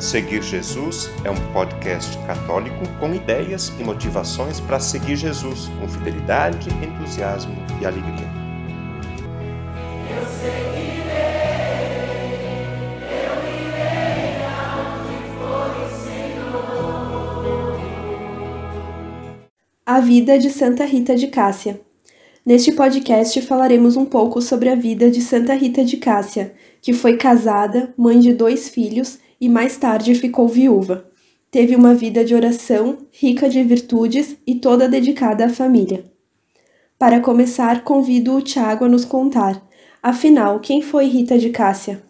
Seguir Jesus é um podcast católico com ideias e motivações para seguir Jesus com fidelidade, entusiasmo e alegria. Eu seguirei, eu irei for o Senhor. A vida de Santa Rita de Cássia. Neste podcast falaremos um pouco sobre a vida de Santa Rita de Cássia, que foi casada, mãe de dois filhos e mais tarde ficou viúva. Teve uma vida de oração, rica de virtudes e toda dedicada à família. Para começar, convido o Tiago a nos contar. Afinal, quem foi Rita de Cássia?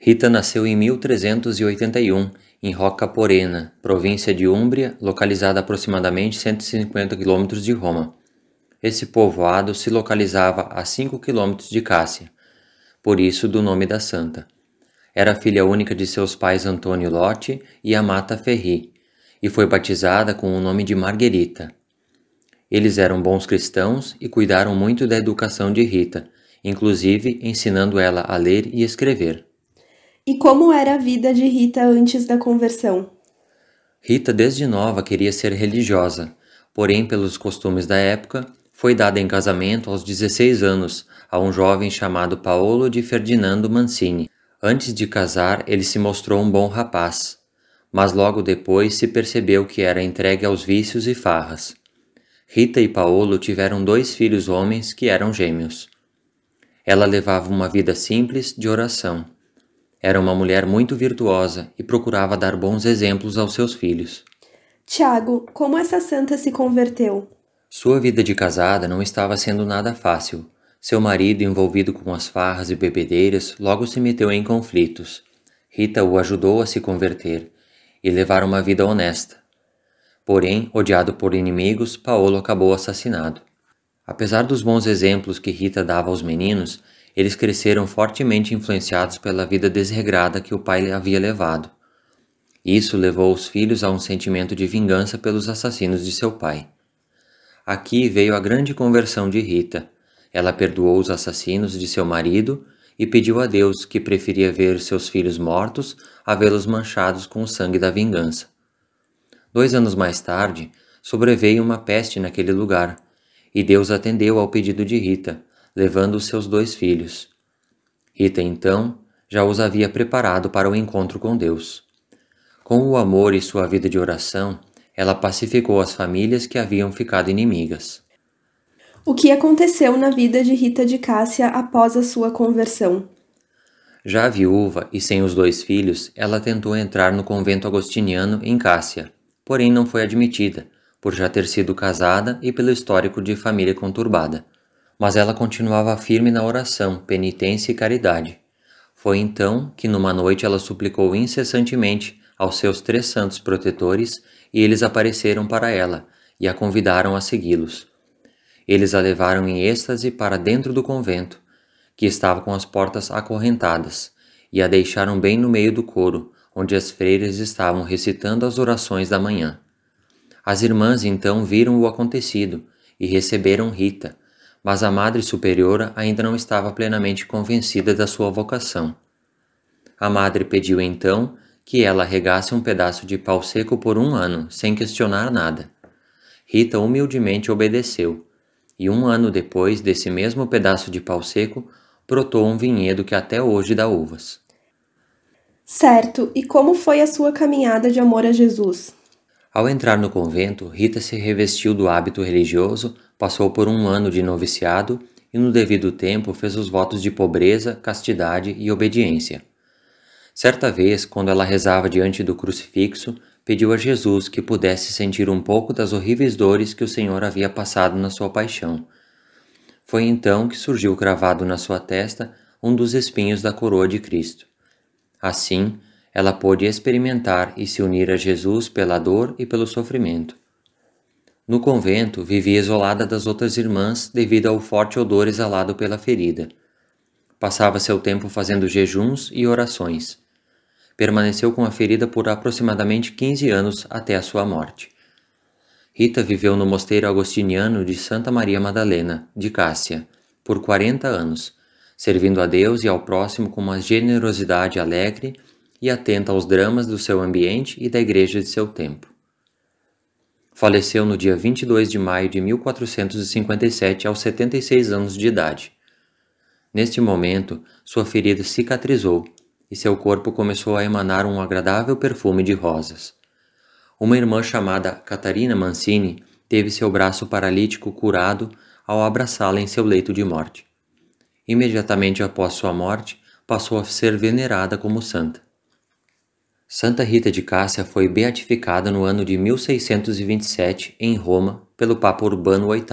Rita nasceu em 1381, em Rocca Porena, província de Úmbria, localizada a aproximadamente 150 quilômetros de Roma. Esse povoado se localizava a 5 quilômetros de Cássia, por isso do nome da santa. Era filha única de seus pais Antônio Lotti e Amata Ferri, e foi batizada com o nome de Marguerita. Eles eram bons cristãos e cuidaram muito da educação de Rita, inclusive ensinando ela a ler e escrever. E como era a vida de Rita antes da conversão? Rita, desde nova, queria ser religiosa, porém, pelos costumes da época, foi dada em casamento aos 16 anos a um jovem chamado Paolo de Ferdinando Mancini, Antes de casar, ele se mostrou um bom rapaz, mas logo depois se percebeu que era entregue aos vícios e farras. Rita e Paolo tiveram dois filhos homens que eram gêmeos. Ela levava uma vida simples de oração. Era uma mulher muito virtuosa e procurava dar bons exemplos aos seus filhos. Tiago, como essa santa se converteu? Sua vida de casada não estava sendo nada fácil, seu marido, envolvido com as farras e bebedeiras, logo se meteu em conflitos. Rita o ajudou a se converter e levar uma vida honesta. Porém, odiado por inimigos, Paolo acabou assassinado. Apesar dos bons exemplos que Rita dava aos meninos, eles cresceram fortemente influenciados pela vida desregrada que o pai havia levado. Isso levou os filhos a um sentimento de vingança pelos assassinos de seu pai. Aqui veio a grande conversão de Rita ela perdoou os assassinos de seu marido e pediu a Deus que preferia ver seus filhos mortos a vê-los manchados com o sangue da vingança. Dois anos mais tarde, sobreveio uma peste naquele lugar, e Deus atendeu ao pedido de Rita, levando seus dois filhos. Rita, então, já os havia preparado para o encontro com Deus. Com o amor e sua vida de oração, ela pacificou as famílias que haviam ficado inimigas. O que aconteceu na vida de Rita de Cássia após a sua conversão? Já viúva e sem os dois filhos, ela tentou entrar no convento agostiniano em Cássia, porém não foi admitida, por já ter sido casada e pelo histórico de família conturbada. Mas ela continuava firme na oração, penitência e caridade. Foi então que numa noite ela suplicou incessantemente aos seus três santos protetores e eles apareceram para ela e a convidaram a segui-los. Eles a levaram em êxtase para dentro do convento, que estava com as portas acorrentadas, e a deixaram bem no meio do coro, onde as freiras estavam recitando as orações da manhã. As irmãs então viram o acontecido e receberam Rita, mas a Madre Superiora ainda não estava plenamente convencida da sua vocação. A Madre pediu então que ela regasse um pedaço de pau seco por um ano, sem questionar nada. Rita humildemente obedeceu e um ano depois desse mesmo pedaço de pau seco, brotou um vinhedo que até hoje dá uvas. Certo, e como foi a sua caminhada de amor a Jesus? Ao entrar no convento, Rita se revestiu do hábito religioso, passou por um ano de noviciado e, no devido tempo, fez os votos de pobreza, castidade e obediência. Certa vez, quando ela rezava diante do crucifixo, pediu a Jesus que pudesse sentir um pouco das horríveis dores que o Senhor havia passado na sua paixão. Foi então que surgiu cravado na sua testa um dos espinhos da coroa de Cristo. Assim, ela pôde experimentar e se unir a Jesus pela dor e pelo sofrimento. No convento, vivia isolada das outras irmãs devido ao forte odor exalado pela ferida. Passava seu tempo fazendo jejuns e orações permaneceu com a ferida por aproximadamente 15 anos até a sua morte. Rita viveu no mosteiro agostiniano de Santa Maria Madalena, de Cássia, por 40 anos, servindo a Deus e ao próximo com uma generosidade alegre e atenta aos dramas do seu ambiente e da igreja de seu tempo. Faleceu no dia 22 de maio de 1457 aos 76 anos de idade. Neste momento, sua ferida cicatrizou e seu corpo começou a emanar um agradável perfume de rosas. Uma irmã chamada Catarina Mancini teve seu braço paralítico curado ao abraçá-la em seu leito de morte. Imediatamente após sua morte, passou a ser venerada como santa. Santa Rita de Cássia foi beatificada no ano de 1627 em Roma pelo Papa Urbano VIII.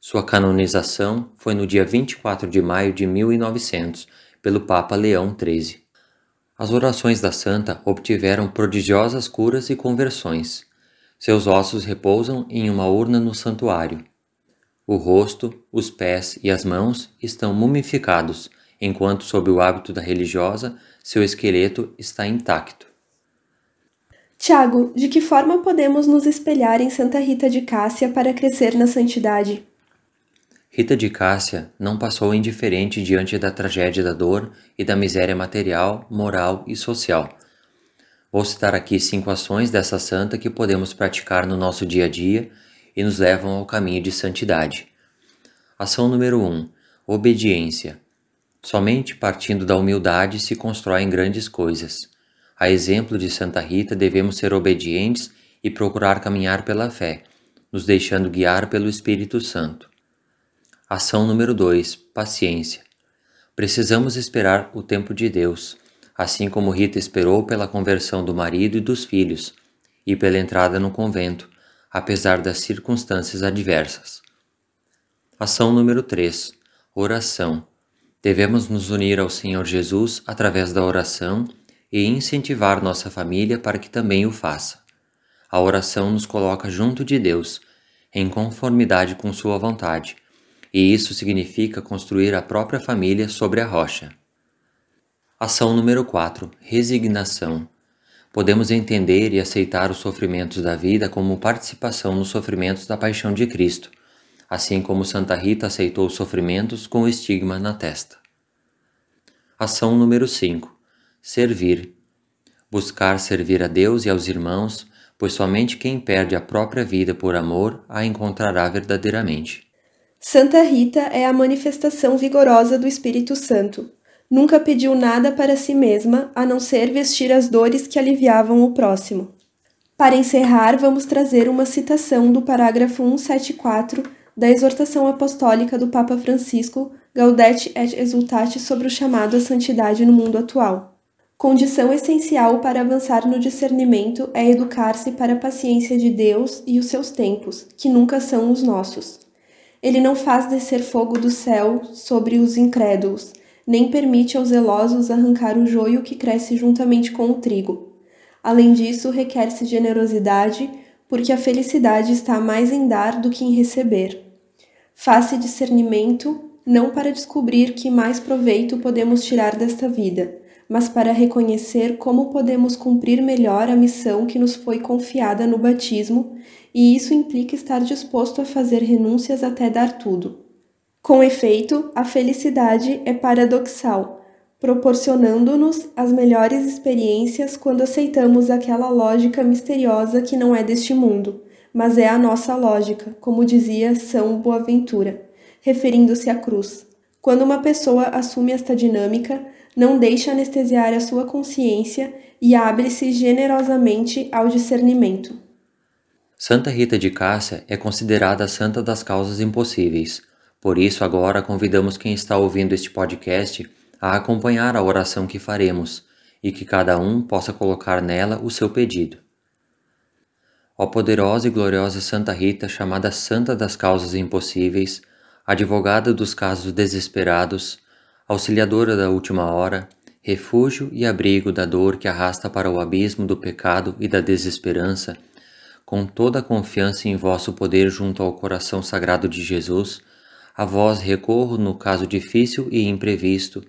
Sua canonização foi no dia 24 de maio de 1900 pelo Papa Leão XIII. As orações da santa obtiveram prodigiosas curas e conversões. Seus ossos repousam em uma urna no santuário. O rosto, os pés e as mãos estão mumificados, enquanto, sob o hábito da religiosa, seu esqueleto está intacto. Tiago, de que forma podemos nos espelhar em Santa Rita de Cássia para crescer na santidade? Rita de Cássia não passou indiferente diante da tragédia da dor e da miséria material, moral e social. Vou citar aqui cinco ações dessa santa que podemos praticar no nosso dia a dia e nos levam ao caminho de santidade. Ação número 1: um, Obediência. Somente partindo da humildade se constroem grandes coisas. A exemplo de Santa Rita, devemos ser obedientes e procurar caminhar pela fé, nos deixando guiar pelo Espírito Santo. Ação número 2: Paciência. Precisamos esperar o tempo de Deus, assim como Rita esperou pela conversão do marido e dos filhos e pela entrada no convento, apesar das circunstâncias adversas. Ação número 3: Oração. Devemos nos unir ao Senhor Jesus através da oração e incentivar nossa família para que também o faça. A oração nos coloca junto de Deus, em conformidade com Sua vontade e isso significa construir a própria família sobre a rocha. Ação número 4: Resignação. Podemos entender e aceitar os sofrimentos da vida como participação nos sofrimentos da paixão de Cristo, assim como Santa Rita aceitou os sofrimentos com o estigma na testa. Ação número 5: Servir. Buscar servir a Deus e aos irmãos, pois somente quem perde a própria vida por amor a encontrará verdadeiramente. Santa Rita é a manifestação vigorosa do Espírito Santo. Nunca pediu nada para si mesma a não ser vestir as dores que aliviavam o próximo. Para encerrar, vamos trazer uma citação do parágrafo 174 da exortação apostólica do Papa Francisco Gaudete et Exultate sobre o chamado à santidade no mundo atual. Condição essencial para avançar no discernimento é educar-se para a paciência de Deus e os seus tempos, que nunca são os nossos. Ele não faz descer fogo do céu sobre os incrédulos, nem permite aos zelosos arrancar o joio que cresce juntamente com o trigo. Além disso, requer-se generosidade, porque a felicidade está mais em dar do que em receber. Faça discernimento, não para descobrir que mais proveito podemos tirar desta vida, mas para reconhecer como podemos cumprir melhor a missão que nos foi confiada no batismo e isso implica estar disposto a fazer renúncias até dar tudo. Com efeito, a felicidade é paradoxal, proporcionando-nos as melhores experiências quando aceitamos aquela lógica misteriosa que não é deste mundo, mas é a nossa lógica, como dizia São Boaventura, referindo-se à cruz. Quando uma pessoa assume esta dinâmica, não deixa anestesiar a sua consciência e abre-se generosamente ao discernimento. Santa Rita de Cássia é considerada a santa das causas impossíveis. Por isso, agora convidamos quem está ouvindo este podcast a acompanhar a oração que faremos e que cada um possa colocar nela o seu pedido. Ó poderosa e gloriosa Santa Rita, chamada Santa das Causas Impossíveis, advogada dos casos desesperados, auxiliadora da última hora, refúgio e abrigo da dor que arrasta para o abismo do pecado e da desesperança, com toda a confiança em vosso poder junto ao coração sagrado de Jesus, a vós recorro no caso difícil e imprevisto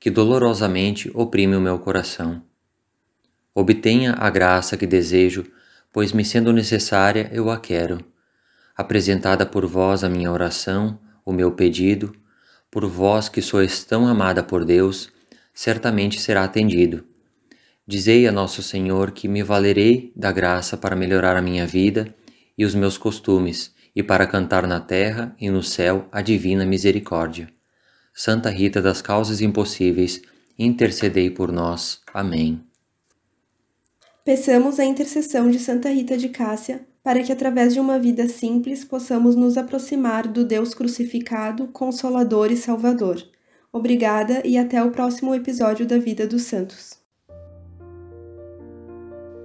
que dolorosamente oprime o meu coração. Obtenha a graça que desejo, pois me sendo necessária eu a quero. Apresentada por vós a minha oração, o meu pedido, por vós que sois tão amada por Deus, certamente será atendido. Dizei a Nosso Senhor que me valerei da graça para melhorar a minha vida e os meus costumes, e para cantar na terra e no céu a divina misericórdia. Santa Rita das Causas Impossíveis, intercedei por nós. Amém. Peçamos a intercessão de Santa Rita de Cássia para que, através de uma vida simples, possamos nos aproximar do Deus crucificado, Consolador e Salvador. Obrigada e até o próximo episódio da Vida dos Santos.